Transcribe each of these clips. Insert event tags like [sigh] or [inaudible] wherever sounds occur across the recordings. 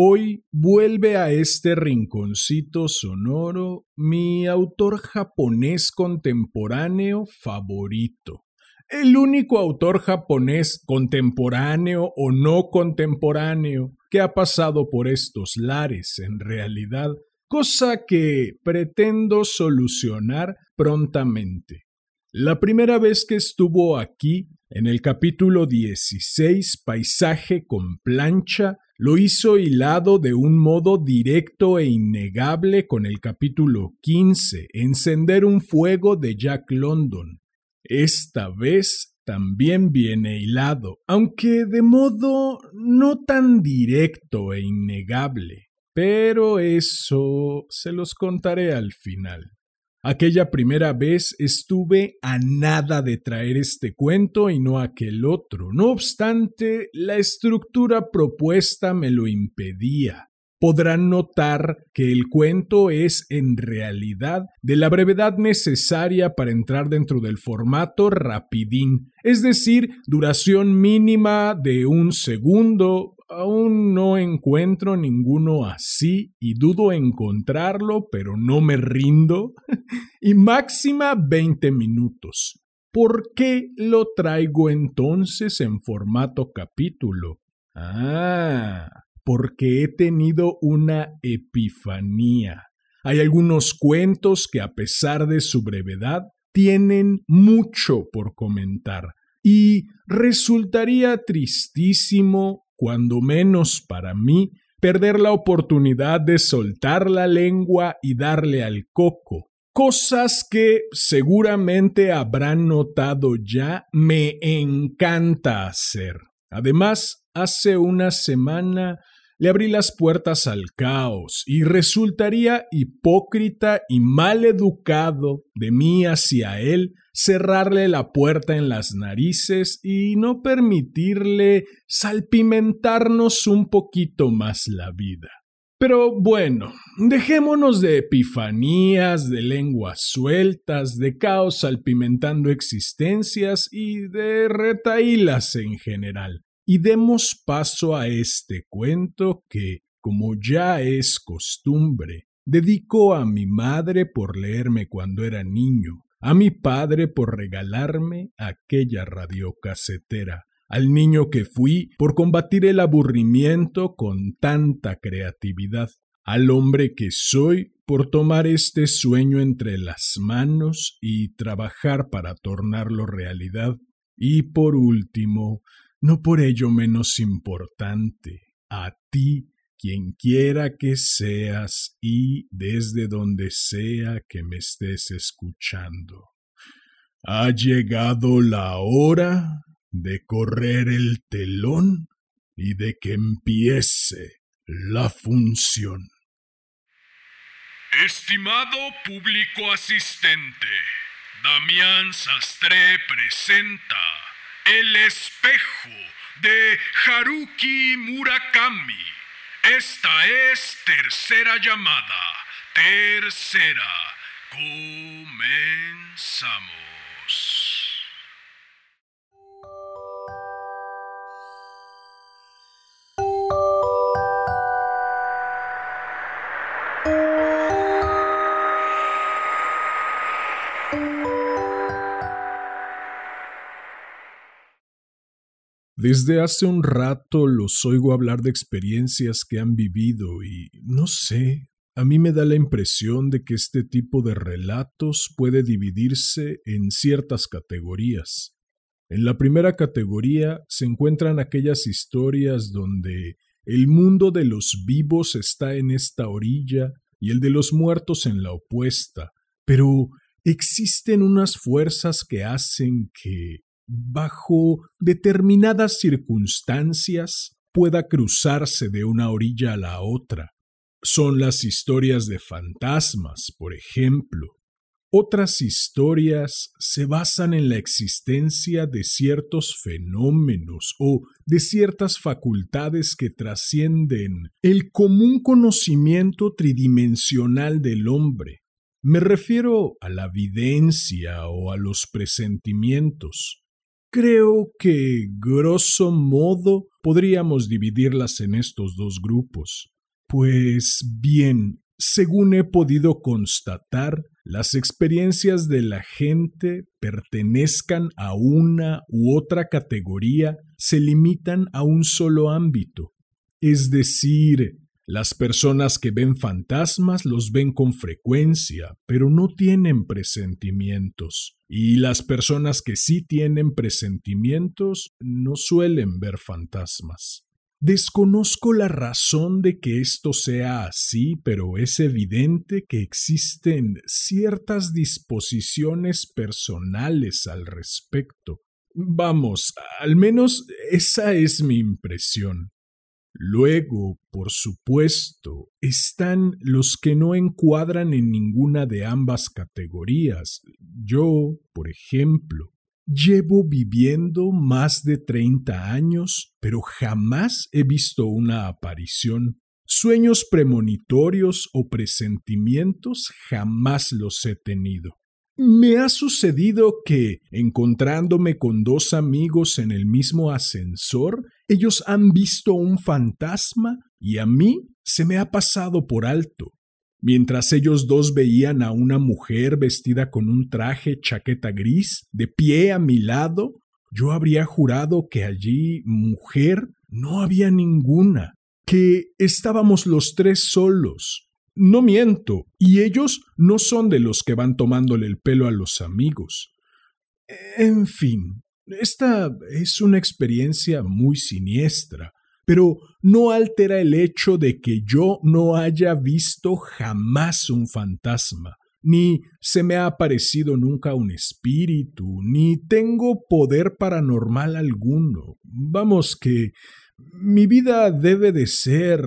Hoy vuelve a este rinconcito sonoro mi autor japonés contemporáneo favorito. El único autor japonés contemporáneo o no contemporáneo que ha pasado por estos lares en realidad, cosa que pretendo solucionar prontamente. La primera vez que estuvo aquí, en el capítulo 16, Paisaje con plancha, lo hizo hilado de un modo directo e innegable con el capítulo 15, Encender un fuego de Jack London. Esta vez también viene hilado, aunque de modo no tan directo e innegable. Pero eso se los contaré al final. Aquella primera vez estuve a nada de traer este cuento y no aquel otro. No obstante, la estructura propuesta me lo impedía. Podrán notar que el cuento es en realidad de la brevedad necesaria para entrar dentro del formato rapidín, es decir, duración mínima de un segundo, Aún no encuentro ninguno así y dudo encontrarlo, pero no me rindo. [laughs] y máxima 20 minutos. ¿Por qué lo traigo entonces en formato capítulo? Ah, porque he tenido una epifanía. Hay algunos cuentos que a pesar de su brevedad tienen mucho por comentar y resultaría tristísimo cuando menos para mí, perder la oportunidad de soltar la lengua y darle al coco, cosas que seguramente habrán notado ya me encanta hacer. Además, hace una semana le abrí las puertas al caos y resultaría hipócrita y mal educado de mí hacia él cerrarle la puerta en las narices y no permitirle salpimentarnos un poquito más la vida. Pero bueno, dejémonos de epifanías, de lenguas sueltas, de caos salpimentando existencias y de retaílas en general, y demos paso a este cuento que, como ya es costumbre, dedico a mi madre por leerme cuando era niño a mi padre por regalarme aquella radiocasetera, al niño que fui por combatir el aburrimiento con tanta creatividad, al hombre que soy por tomar este sueño entre las manos y trabajar para tornarlo realidad, y por último, no por ello menos importante, a ti quien quiera que seas y desde donde sea que me estés escuchando. Ha llegado la hora de correr el telón y de que empiece la función. Estimado público asistente, Damián Sastre presenta El espejo de Haruki Murakami esta es tercera llamada. Tercera. Comenzamos. Desde hace un rato los oigo hablar de experiencias que han vivido y no sé, a mí me da la impresión de que este tipo de relatos puede dividirse en ciertas categorías. En la primera categoría se encuentran aquellas historias donde el mundo de los vivos está en esta orilla y el de los muertos en la opuesta, pero existen unas fuerzas que hacen que bajo determinadas circunstancias pueda cruzarse de una orilla a la otra. Son las historias de fantasmas, por ejemplo. Otras historias se basan en la existencia de ciertos fenómenos o de ciertas facultades que trascienden el común conocimiento tridimensional del hombre. Me refiero a la evidencia o a los presentimientos. Creo que, grosso modo, podríamos dividirlas en estos dos grupos. Pues bien, según he podido constatar, las experiencias de la gente pertenezcan a una u otra categoría, se limitan a un solo ámbito. Es decir, las personas que ven fantasmas los ven con frecuencia, pero no tienen presentimientos. Y las personas que sí tienen presentimientos no suelen ver fantasmas. Desconozco la razón de que esto sea así, pero es evidente que existen ciertas disposiciones personales al respecto. Vamos, al menos esa es mi impresión. Luego, por supuesto, están los que no encuadran en ninguna de ambas categorías. Yo, por ejemplo, Llevo viviendo más de treinta años, pero jamás he visto una aparición. Sueños premonitorios o presentimientos jamás los he tenido. Me ha sucedido que, encontrándome con dos amigos en el mismo ascensor, ellos han visto un fantasma y a mí se me ha pasado por alto. Mientras ellos dos veían a una mujer vestida con un traje chaqueta gris, de pie a mi lado, yo habría jurado que allí mujer no había ninguna, que estábamos los tres solos. No miento, y ellos no son de los que van tomándole el pelo a los amigos. En fin, esta es una experiencia muy siniestra, pero no altera el hecho de que yo no haya visto jamás un fantasma, ni se me ha aparecido nunca un espíritu, ni tengo poder paranormal alguno. Vamos que mi vida debe de ser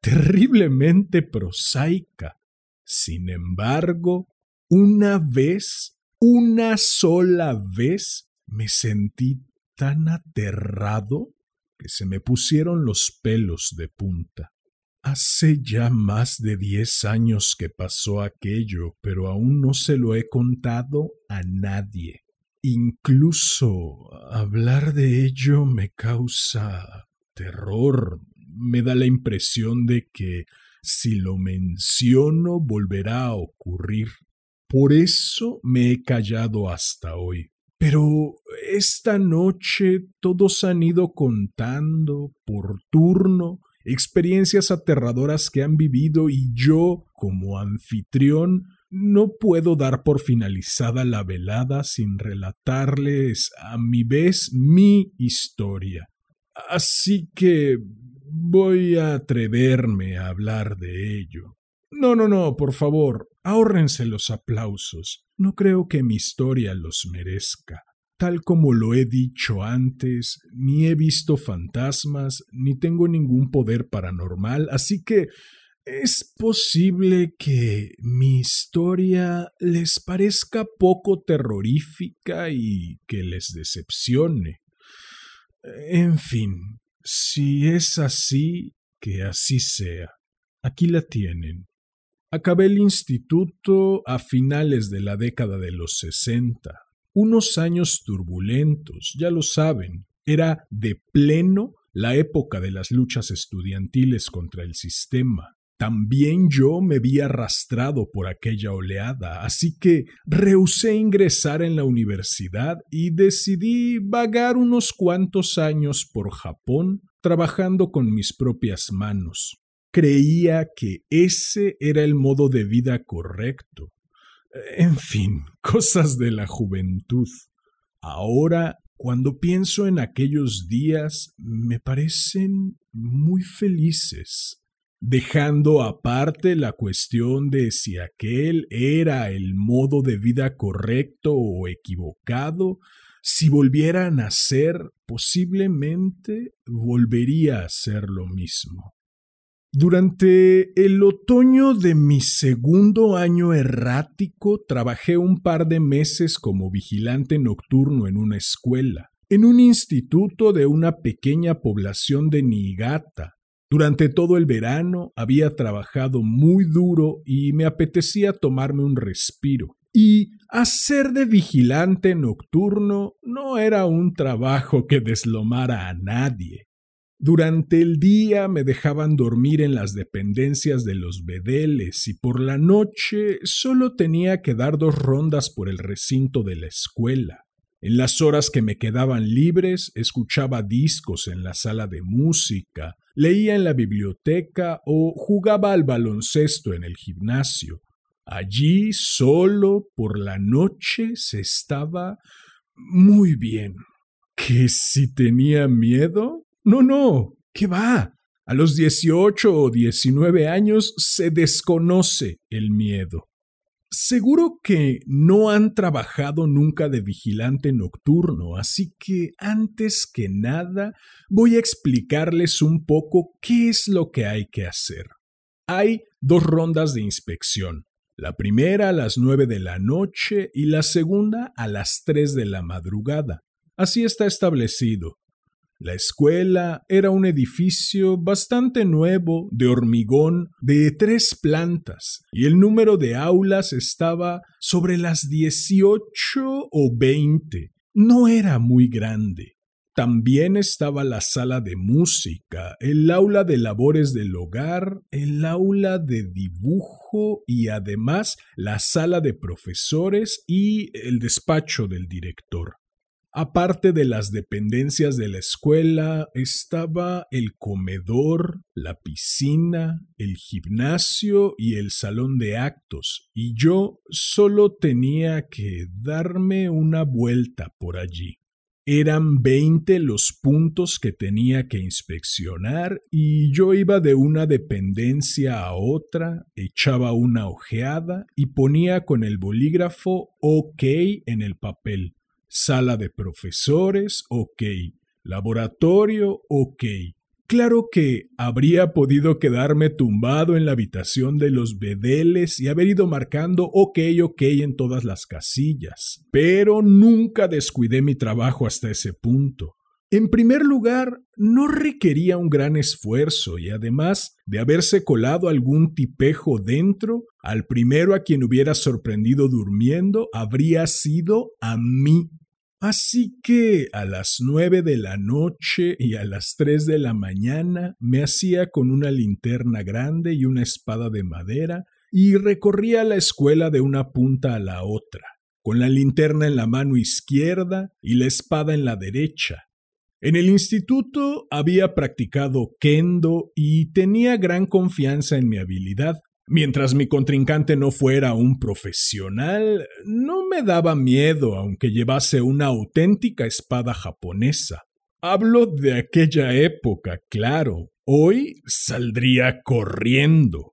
terriblemente prosaica. Sin embargo, una vez, una sola vez, me sentí tan aterrado que se me pusieron los pelos de punta. Hace ya más de diez años que pasó aquello, pero aún no se lo he contado a nadie. Incluso hablar de ello me causa terror. Me da la impresión de que si lo menciono volverá a ocurrir. Por eso me he callado hasta hoy. Pero esta noche todos han ido contando por turno experiencias aterradoras que han vivido y yo, como anfitrión, no puedo dar por finalizada la velada sin relatarles a mi vez mi historia. Así que voy a atreverme a hablar de ello. No, no, no, por favor, ahórrense los aplausos. No creo que mi historia los merezca. Tal como lo he dicho antes, ni he visto fantasmas, ni tengo ningún poder paranormal, así que es posible que mi historia les parezca poco terrorífica y que les decepcione. En fin, si es así, que así sea. Aquí la tienen. Acabé el instituto a finales de la década de los sesenta. Unos años turbulentos, ya lo saben. Era de pleno la época de las luchas estudiantiles contra el sistema. También yo me vi arrastrado por aquella oleada, así que rehusé ingresar en la universidad y decidí vagar unos cuantos años por Japón trabajando con mis propias manos creía que ese era el modo de vida correcto. En fin, [laughs] cosas de la juventud. Ahora, cuando pienso en aquellos días, me parecen muy felices, dejando aparte la cuestión de si aquel era el modo de vida correcto o equivocado, si volviera a nacer, posiblemente volvería a ser lo mismo. Durante el otoño de mi segundo año errático trabajé un par de meses como vigilante nocturno en una escuela, en un instituto de una pequeña población de Niigata. Durante todo el verano había trabajado muy duro y me apetecía tomarme un respiro. Y hacer de vigilante nocturno no era un trabajo que deslomara a nadie. Durante el día me dejaban dormir en las dependencias de los bedeles y por la noche solo tenía que dar dos rondas por el recinto de la escuela. En las horas que me quedaban libres escuchaba discos en la sala de música, leía en la biblioteca o jugaba al baloncesto en el gimnasio. Allí solo por la noche se estaba muy bien. ¿Que si tenía miedo? No, no, ¿qué va? A los 18 o 19 años se desconoce el miedo. Seguro que no han trabajado nunca de vigilante nocturno, así que antes que nada voy a explicarles un poco qué es lo que hay que hacer. Hay dos rondas de inspección la primera a las nueve de la noche y la segunda a las tres de la madrugada. Así está establecido. La escuela era un edificio bastante nuevo, de hormigón, de tres plantas, y el número de aulas estaba sobre las dieciocho o veinte. No era muy grande. También estaba la sala de música, el aula de labores del hogar, el aula de dibujo y además la sala de profesores y el despacho del director. Aparte de las dependencias de la escuela, estaba el comedor, la piscina, el gimnasio y el salón de actos, y yo solo tenía que darme una vuelta por allí. Eran veinte los puntos que tenía que inspeccionar y yo iba de una dependencia a otra, echaba una ojeada y ponía con el bolígrafo OK en el papel. Sala de profesores, OK. Laboratorio, OK. Claro que habría podido quedarme tumbado en la habitación de los bedeles y haber ido marcando ok, ok en todas las casillas, pero nunca descuidé mi trabajo hasta ese punto. En primer lugar, no requería un gran esfuerzo y además de haberse colado algún tipejo dentro, al primero a quien hubiera sorprendido durmiendo habría sido a mí Así que a las nueve de la noche y a las tres de la mañana me hacía con una linterna grande y una espada de madera y recorría la escuela de una punta a la otra, con la linterna en la mano izquierda y la espada en la derecha. En el instituto había practicado kendo y tenía gran confianza en mi habilidad, Mientras mi contrincante no fuera un profesional, no me daba miedo aunque llevase una auténtica espada japonesa. Hablo de aquella época, claro. Hoy saldría corriendo.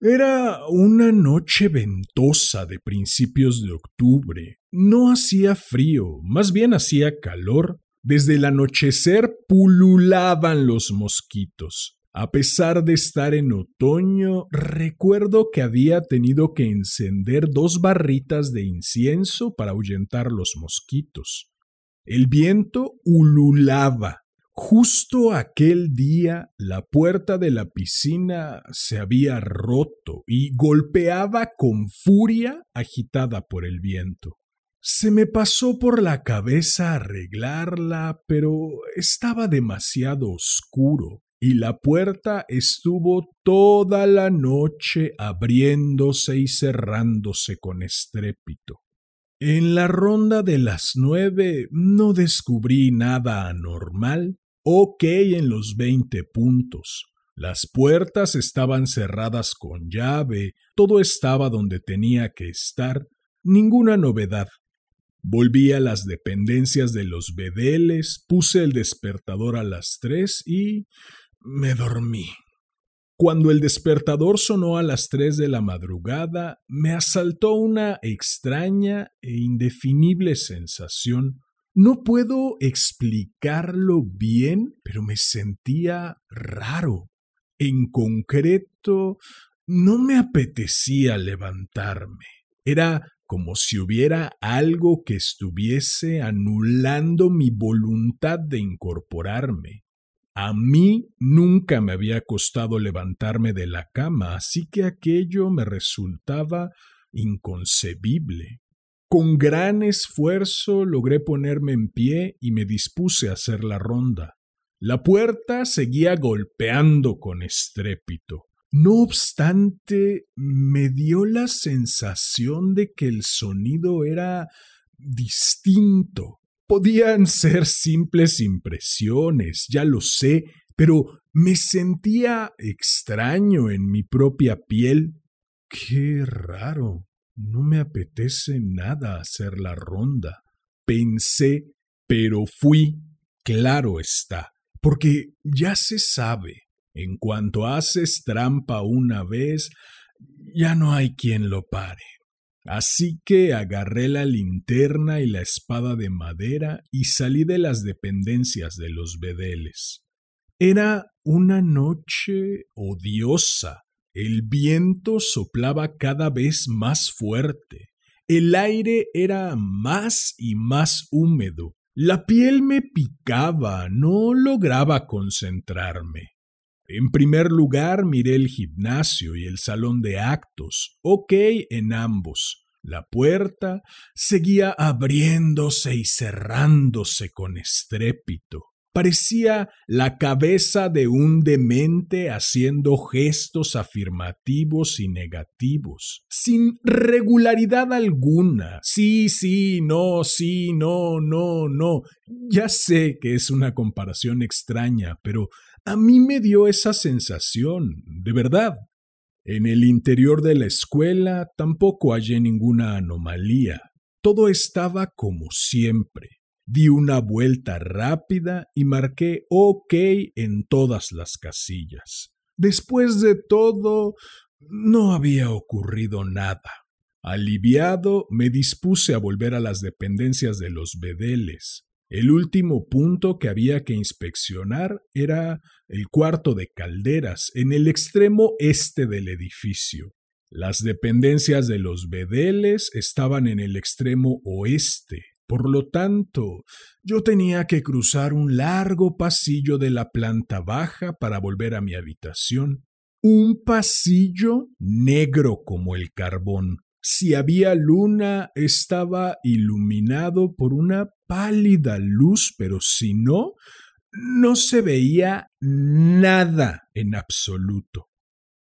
Era una noche ventosa de principios de octubre. No hacía frío, más bien hacía calor. Desde el anochecer pululaban los mosquitos. A pesar de estar en otoño, recuerdo que había tenido que encender dos barritas de incienso para ahuyentar los mosquitos. El viento ululaba. Justo aquel día la puerta de la piscina se había roto y golpeaba con furia agitada por el viento. Se me pasó por la cabeza arreglarla, pero estaba demasiado oscuro y la puerta estuvo toda la noche abriéndose y cerrándose con estrépito. En la ronda de las nueve no descubrí nada anormal. Ok en los veinte puntos. Las puertas estaban cerradas con llave, todo estaba donde tenía que estar, ninguna novedad. Volví a las dependencias de los bedeles, puse el despertador a las tres y me dormí. Cuando el despertador sonó a las tres de la madrugada, me asaltó una extraña e indefinible sensación. No puedo explicarlo bien, pero me sentía raro. En concreto, no me apetecía levantarme. Era como si hubiera algo que estuviese anulando mi voluntad de incorporarme. A mí nunca me había costado levantarme de la cama, así que aquello me resultaba inconcebible. Con gran esfuerzo logré ponerme en pie y me dispuse a hacer la ronda. La puerta seguía golpeando con estrépito. No obstante, me dio la sensación de que el sonido era distinto. Podían ser simples impresiones, ya lo sé, pero me sentía extraño en mi propia piel. Qué raro. No me apetece nada hacer la ronda. Pensé, pero fui. Claro está, porque ya se sabe, en cuanto haces trampa una vez, ya no hay quien lo pare. Así que agarré la linterna y la espada de madera y salí de las dependencias de los bedeles. Era una noche odiosa. El viento soplaba cada vez más fuerte. El aire era más y más húmedo. La piel me picaba, no lograba concentrarme. En primer lugar, miré el gimnasio y el salón de actos. Ok en ambos. La puerta seguía abriéndose y cerrándose con estrépito. Parecía la cabeza de un demente haciendo gestos afirmativos y negativos, sin regularidad alguna. Sí, sí, no, sí, no, no, no. Ya sé que es una comparación extraña, pero a mí me dio esa sensación, de verdad. En el interior de la escuela tampoco hallé ninguna anomalía. Todo estaba como siempre. Di una vuelta rápida y marqué OK en todas las casillas. Después de todo, no había ocurrido nada. Aliviado, me dispuse a volver a las dependencias de los bedeles. El último punto que había que inspeccionar era el cuarto de calderas, en el extremo este del edificio. Las dependencias de los bedeles estaban en el extremo oeste. Por lo tanto, yo tenía que cruzar un largo pasillo de la planta baja para volver a mi habitación. Un pasillo negro como el carbón. Si había luna, estaba iluminado por una pálida luz, pero si no, no se veía nada en absoluto.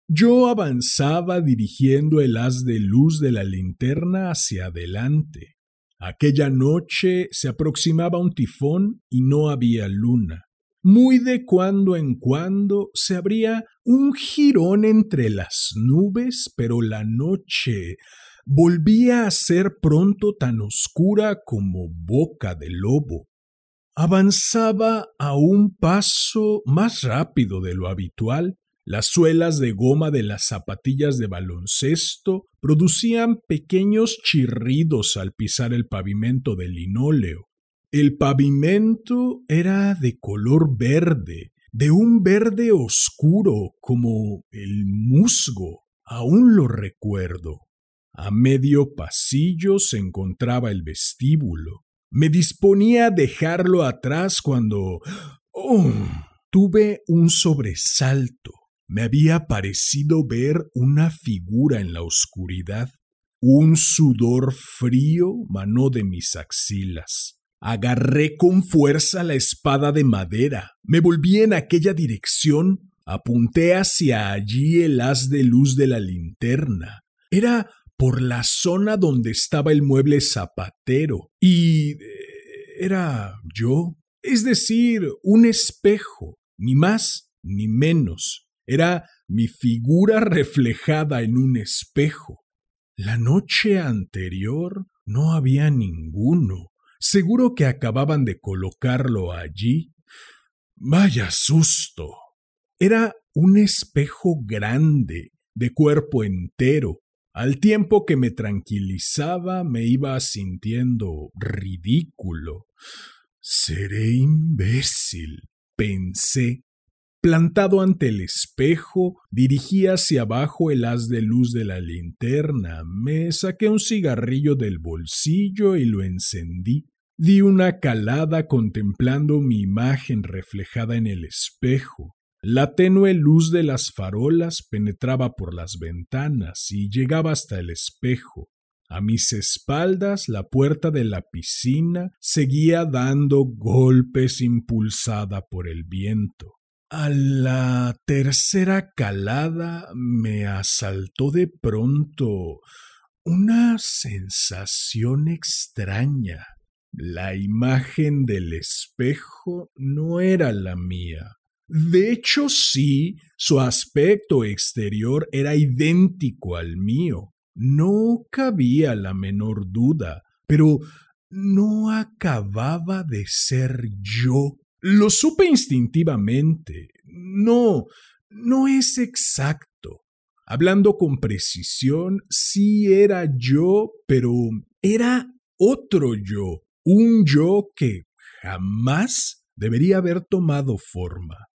Yo avanzaba dirigiendo el haz de luz de la linterna hacia adelante. Aquella noche se aproximaba un tifón y no había luna. Muy de cuando en cuando se abría un jirón entre las nubes, pero la noche volvía a ser pronto tan oscura como boca de lobo. Avanzaba a un paso más rápido de lo habitual. Las suelas de goma de las zapatillas de baloncesto producían pequeños chirridos al pisar el pavimento de linóleo. El pavimento era de color verde, de un verde oscuro como el musgo. Aún lo recuerdo. A medio pasillo se encontraba el vestíbulo. Me disponía a dejarlo atrás cuando... ¡Oh! Tuve un sobresalto. Me había parecido ver una figura en la oscuridad. Un sudor frío manó de mis axilas. Agarré con fuerza la espada de madera. Me volví en aquella dirección. Apunté hacia allí el haz de luz de la linterna. Era por la zona donde estaba el mueble zapatero y eh, era yo, es decir, un espejo, ni más ni menos. Era mi figura reflejada en un espejo. La noche anterior no había ninguno. Seguro que acababan de colocarlo allí. Vaya susto. Era un espejo grande, de cuerpo entero, al tiempo que me tranquilizaba, me iba sintiendo ridículo. Seré imbécil, pensé. Plantado ante el espejo, dirigí hacia abajo el haz de luz de la linterna, me saqué un cigarrillo del bolsillo y lo encendí. Di una calada contemplando mi imagen reflejada en el espejo. La tenue luz de las farolas penetraba por las ventanas y llegaba hasta el espejo. A mis espaldas la puerta de la piscina seguía dando golpes impulsada por el viento. A la tercera calada me asaltó de pronto una sensación extraña. La imagen del espejo no era la mía. De hecho, sí, su aspecto exterior era idéntico al mío. No cabía la menor duda, pero no acababa de ser yo. Lo supe instintivamente. No, no es exacto. Hablando con precisión, sí era yo, pero era otro yo, un yo que jamás debería haber tomado forma.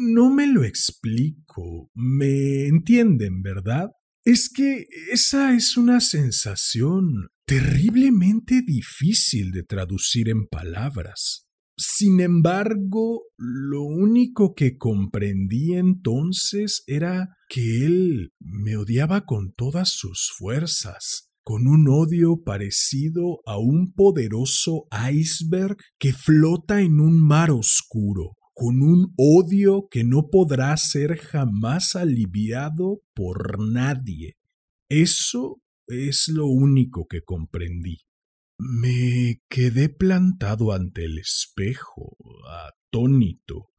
No me lo explico. ¿Me entienden, verdad? Es que esa es una sensación terriblemente difícil de traducir en palabras. Sin embargo, lo único que comprendí entonces era que él me odiaba con todas sus fuerzas, con un odio parecido a un poderoso iceberg que flota en un mar oscuro, con un odio que no podrá ser jamás aliviado por nadie. Eso es lo único que comprendí. Me quedé plantado ante el espejo, atónito.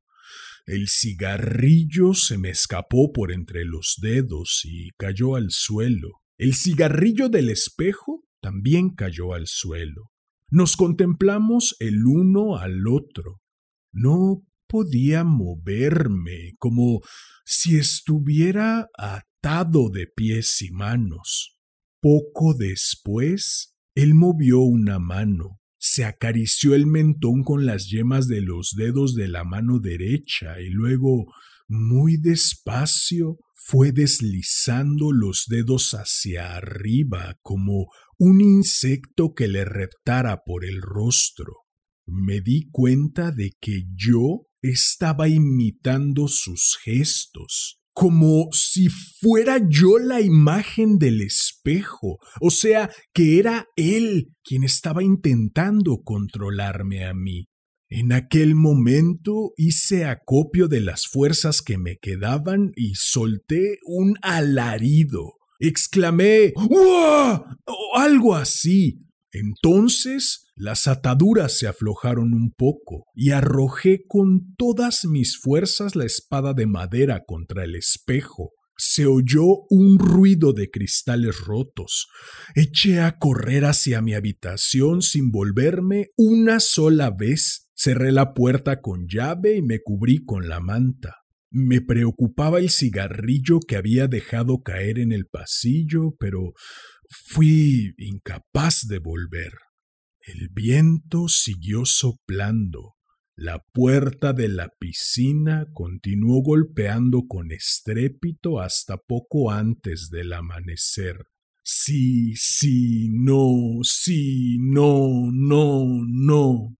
El cigarrillo se me escapó por entre los dedos y cayó al suelo. El cigarrillo del espejo también cayó al suelo. Nos contemplamos el uno al otro. No podía moverme, como si estuviera atado de pies y manos. Poco después él movió una mano, se acarició el mentón con las yemas de los dedos de la mano derecha y luego, muy despacio, fue deslizando los dedos hacia arriba como un insecto que le reptara por el rostro. Me di cuenta de que yo estaba imitando sus gestos como si fuera yo la imagen del espejo, o sea, que era él quien estaba intentando controlarme a mí. En aquel momento hice acopio de las fuerzas que me quedaban y solté un alarido. Exclamé ¡Wow! o algo así. Entonces las ataduras se aflojaron un poco y arrojé con todas mis fuerzas la espada de madera contra el espejo. Se oyó un ruido de cristales rotos. Eché a correr hacia mi habitación sin volverme una sola vez. Cerré la puerta con llave y me cubrí con la manta. Me preocupaba el cigarrillo que había dejado caer en el pasillo, pero fui incapaz de volver. El viento siguió soplando. La puerta de la piscina continuó golpeando con estrépito hasta poco antes del amanecer. Sí, sí, no, sí, no, no, no.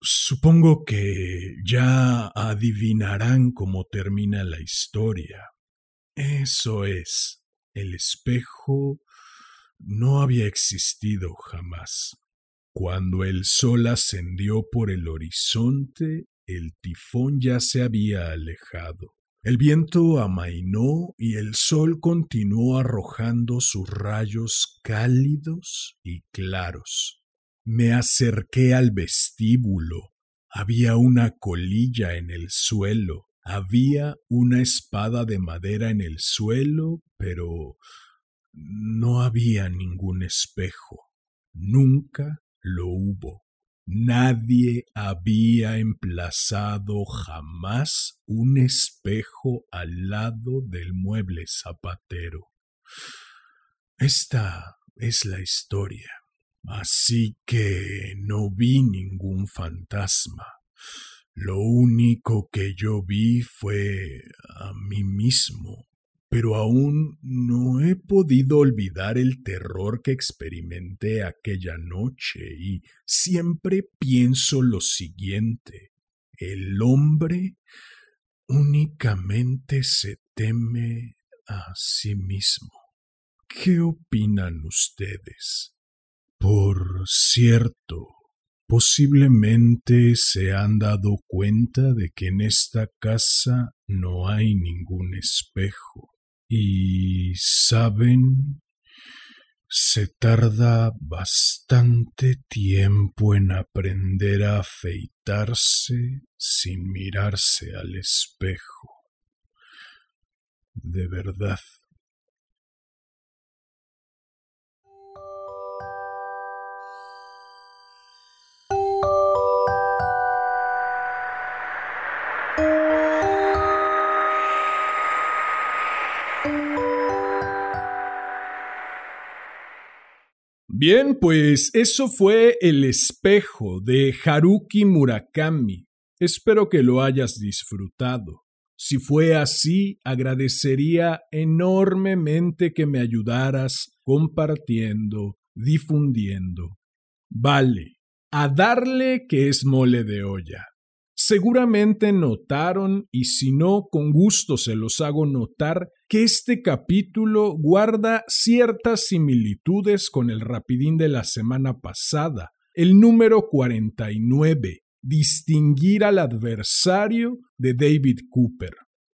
Supongo que ya adivinarán cómo termina la historia. Eso es, el espejo no había existido jamás. Cuando el sol ascendió por el horizonte, el tifón ya se había alejado. El viento amainó y el sol continuó arrojando sus rayos cálidos y claros. Me acerqué al vestíbulo. Había una colilla en el suelo. Había una espada de madera en el suelo, pero no había ningún espejo, nunca lo hubo. Nadie había emplazado jamás un espejo al lado del mueble zapatero. Esta es la historia. Así que no vi ningún fantasma. Lo único que yo vi fue a mí mismo, pero aún no he podido olvidar el terror que experimenté aquella noche y siempre pienso lo siguiente. El hombre únicamente se teme a sí mismo. ¿Qué opinan ustedes? Por cierto, posiblemente se han dado cuenta de que en esta casa no hay ningún espejo. Y saben, se tarda bastante tiempo en aprender a afeitarse sin mirarse al espejo. De verdad. Bien, pues eso fue El espejo de Haruki Murakami. Espero que lo hayas disfrutado. Si fue así, agradecería enormemente que me ayudaras compartiendo, difundiendo. Vale, a darle que es mole de olla. Seguramente notaron, y si no, con gusto se los hago notar, que este capítulo guarda ciertas similitudes con el rapidín de la semana pasada, el número 49, Distinguir al adversario de David Cooper.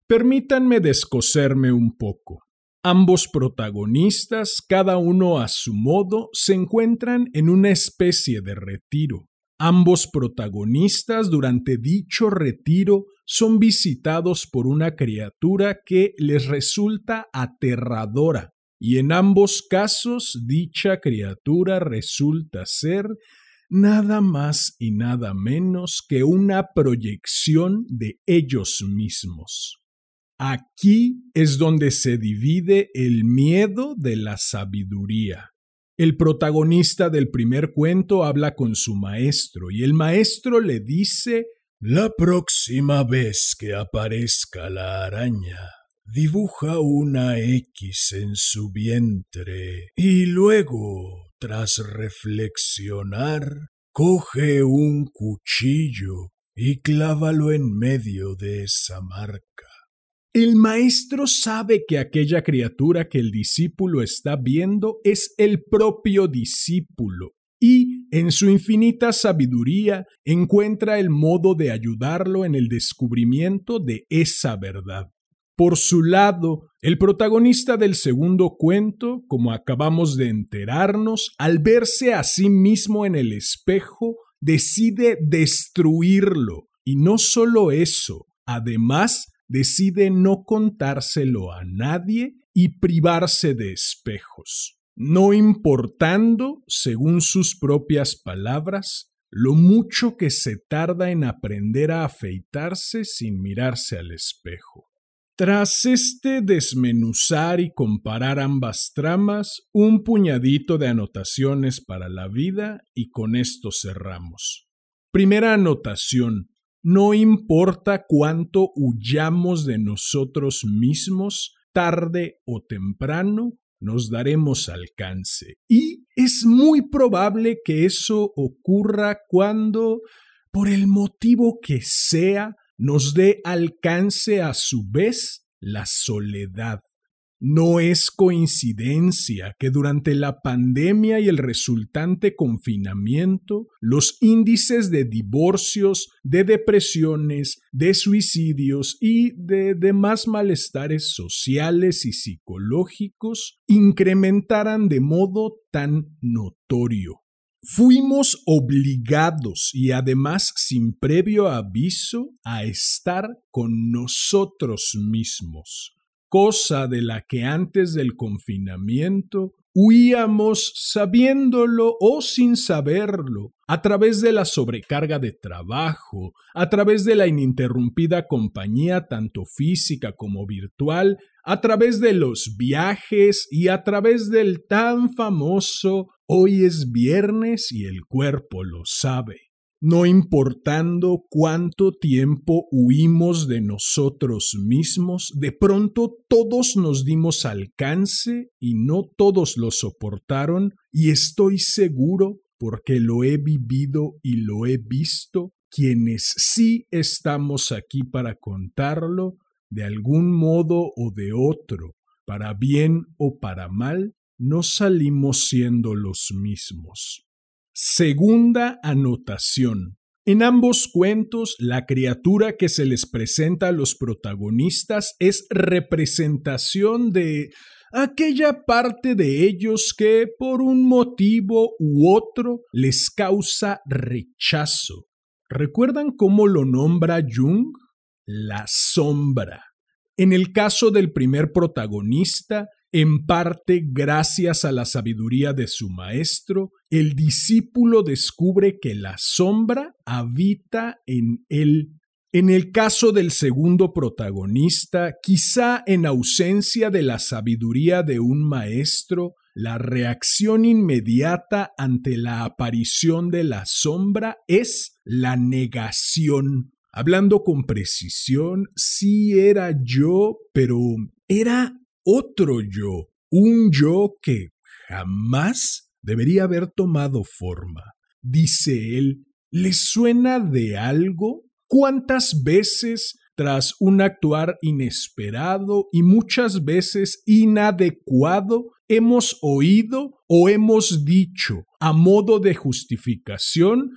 Permítanme descoserme un poco. Ambos protagonistas, cada uno a su modo, se encuentran en una especie de retiro. Ambos protagonistas durante dicho retiro son visitados por una criatura que les resulta aterradora y en ambos casos dicha criatura resulta ser nada más y nada menos que una proyección de ellos mismos. Aquí es donde se divide el miedo de la sabiduría. El protagonista del primer cuento habla con su maestro y el maestro le dice La próxima vez que aparezca la araña, dibuja una X en su vientre y luego, tras reflexionar, coge un cuchillo y clávalo en medio de esa marca. El maestro sabe que aquella criatura que el discípulo está viendo es el propio discípulo y, en su infinita sabiduría, encuentra el modo de ayudarlo en el descubrimiento de esa verdad. Por su lado, el protagonista del segundo cuento, como acabamos de enterarnos, al verse a sí mismo en el espejo, decide destruirlo. Y no solo eso, además decide no contárselo a nadie y privarse de espejos, no importando, según sus propias palabras, lo mucho que se tarda en aprender a afeitarse sin mirarse al espejo. Tras este desmenuzar y comparar ambas tramas, un puñadito de anotaciones para la vida y con esto cerramos. Primera anotación. No importa cuánto huyamos de nosotros mismos, tarde o temprano nos daremos alcance. Y es muy probable que eso ocurra cuando, por el motivo que sea, nos dé alcance a su vez la soledad. No es coincidencia que durante la pandemia y el resultante confinamiento, los índices de divorcios, de depresiones, de suicidios y de demás malestares sociales y psicológicos incrementaran de modo tan notorio. Fuimos obligados y además sin previo aviso a estar con nosotros mismos cosa de la que antes del confinamiento huíamos sabiéndolo o sin saberlo, a través de la sobrecarga de trabajo, a través de la ininterrumpida compañía tanto física como virtual, a través de los viajes y a través del tan famoso hoy es viernes y el cuerpo lo sabe. No importando cuánto tiempo huimos de nosotros mismos, de pronto todos nos dimos alcance y no todos lo soportaron, y estoy seguro, porque lo he vivido y lo he visto, quienes sí estamos aquí para contarlo, de algún modo o de otro, para bien o para mal, no salimos siendo los mismos. Segunda anotación. En ambos cuentos, la criatura que se les presenta a los protagonistas es representación de aquella parte de ellos que por un motivo u otro les causa rechazo. ¿Recuerdan cómo lo nombra Jung? La sombra. En el caso del primer protagonista, en parte gracias a la sabiduría de su maestro, el discípulo descubre que la sombra habita en él. En el caso del segundo protagonista, quizá en ausencia de la sabiduría de un maestro, la reacción inmediata ante la aparición de la sombra es la negación. Hablando con precisión, sí era yo, pero era otro yo, un yo que jamás debería haber tomado forma. Dice él, ¿le suena de algo? ¿Cuántas veces tras un actuar inesperado y muchas veces inadecuado hemos oído o hemos dicho a modo de justificación,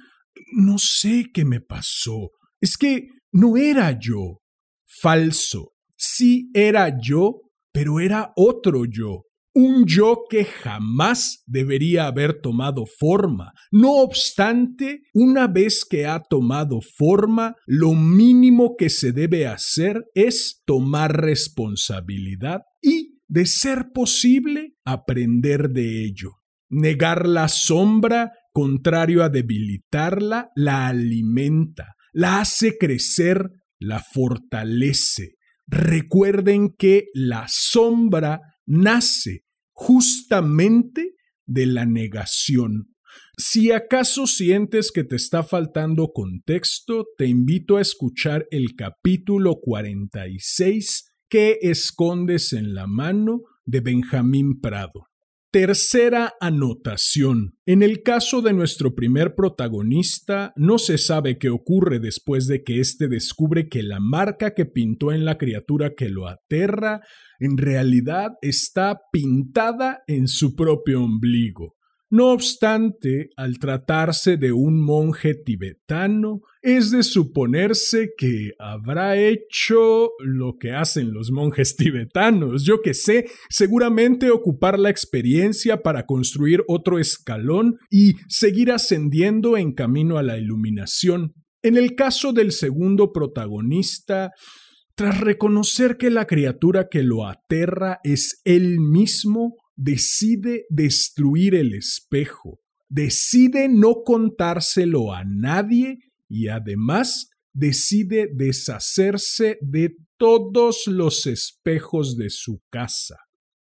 no sé qué me pasó, es que no era yo. Falso, sí era yo, pero era otro yo, un yo que jamás debería haber tomado forma. No obstante, una vez que ha tomado forma, lo mínimo que se debe hacer es tomar responsabilidad y, de ser posible, aprender de ello. Negar la sombra, contrario a debilitarla, la alimenta, la hace crecer, la fortalece, recuerden que la sombra nace justamente de la negación. Si acaso sientes que te está faltando contexto, te invito a escuchar el capítulo 46 que escondes en la mano de Benjamín Prado. Tercera anotación. En el caso de nuestro primer protagonista, no se sabe qué ocurre después de que éste descubre que la marca que pintó en la criatura que lo aterra en realidad está pintada en su propio ombligo. No obstante, al tratarse de un monje tibetano, es de suponerse que habrá hecho lo que hacen los monjes tibetanos, yo que sé, seguramente ocupar la experiencia para construir otro escalón y seguir ascendiendo en camino a la iluminación. En el caso del segundo protagonista, tras reconocer que la criatura que lo aterra es él mismo, decide destruir el espejo, decide no contárselo a nadie y además decide deshacerse de todos los espejos de su casa.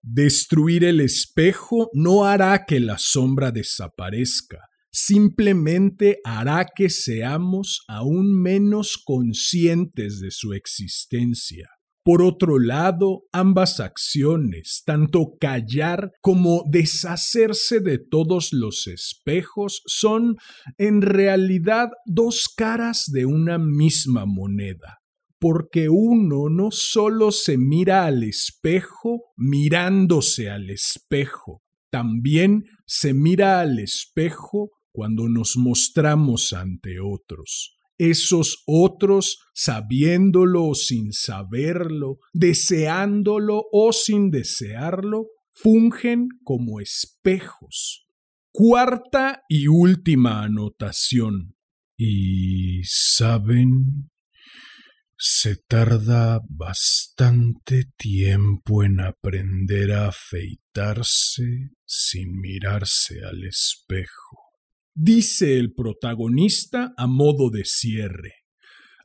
Destruir el espejo no hará que la sombra desaparezca, simplemente hará que seamos aún menos conscientes de su existencia. Por otro lado, ambas acciones, tanto callar como deshacerse de todos los espejos, son en realidad dos caras de una misma moneda porque uno no solo se mira al espejo mirándose al espejo, también se mira al espejo cuando nos mostramos ante otros esos otros, sabiéndolo o sin saberlo, deseándolo o sin desearlo, fungen como espejos. Cuarta y última anotación. Y saben, se tarda bastante tiempo en aprender a afeitarse sin mirarse al espejo dice el protagonista a modo de cierre.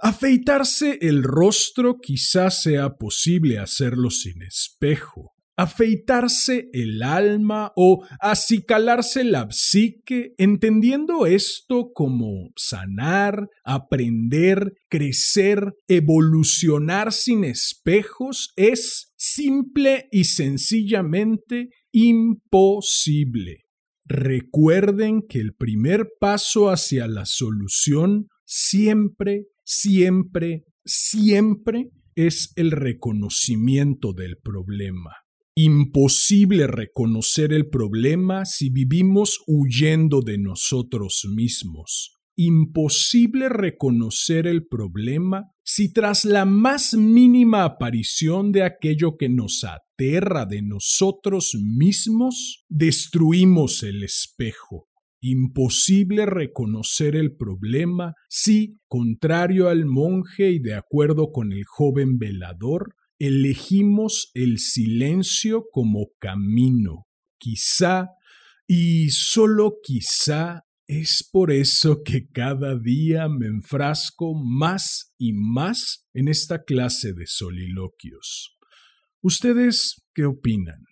Afeitarse el rostro quizás sea posible hacerlo sin espejo. afeitarse el alma o acicalarse la psique, entendiendo esto como sanar, aprender, crecer, evolucionar sin espejos, es simple y sencillamente imposible. Recuerden que el primer paso hacia la solución siempre, siempre, siempre es el reconocimiento del problema. Imposible reconocer el problema si vivimos huyendo de nosotros mismos. Imposible reconocer el problema si tras la más mínima aparición de aquello que nos aterra de nosotros mismos, destruimos el espejo. Imposible reconocer el problema si, contrario al monje y de acuerdo con el joven velador, elegimos el silencio como camino. Quizá, y solo quizá, es por eso que cada día me enfrasco más y más en esta clase de soliloquios. ¿Ustedes qué opinan?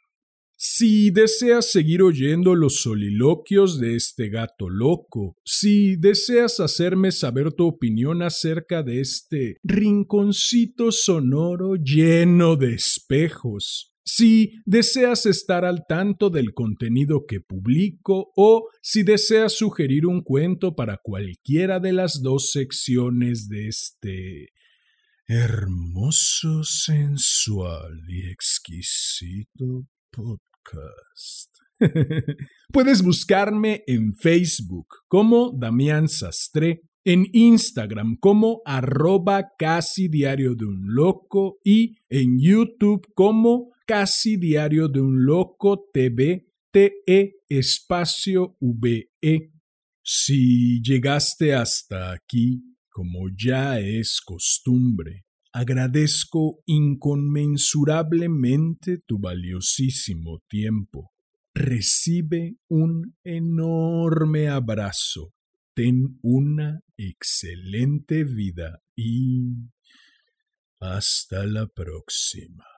Si deseas seguir oyendo los soliloquios de este gato loco, si deseas hacerme saber tu opinión acerca de este rinconcito sonoro lleno de espejos, si deseas estar al tanto del contenido que publico o si deseas sugerir un cuento para cualquiera de las dos secciones de este hermoso, sensual y exquisito podcast. [laughs] Puedes buscarme en Facebook como Damián Sastre, en Instagram como arroba casi diario de un loco y en YouTube como casi diario de un loco TV TE espacio VE. Si llegaste hasta aquí, como ya es costumbre, Agradezco inconmensurablemente tu valiosísimo tiempo. Recibe un enorme abrazo. Ten una excelente vida y hasta la próxima.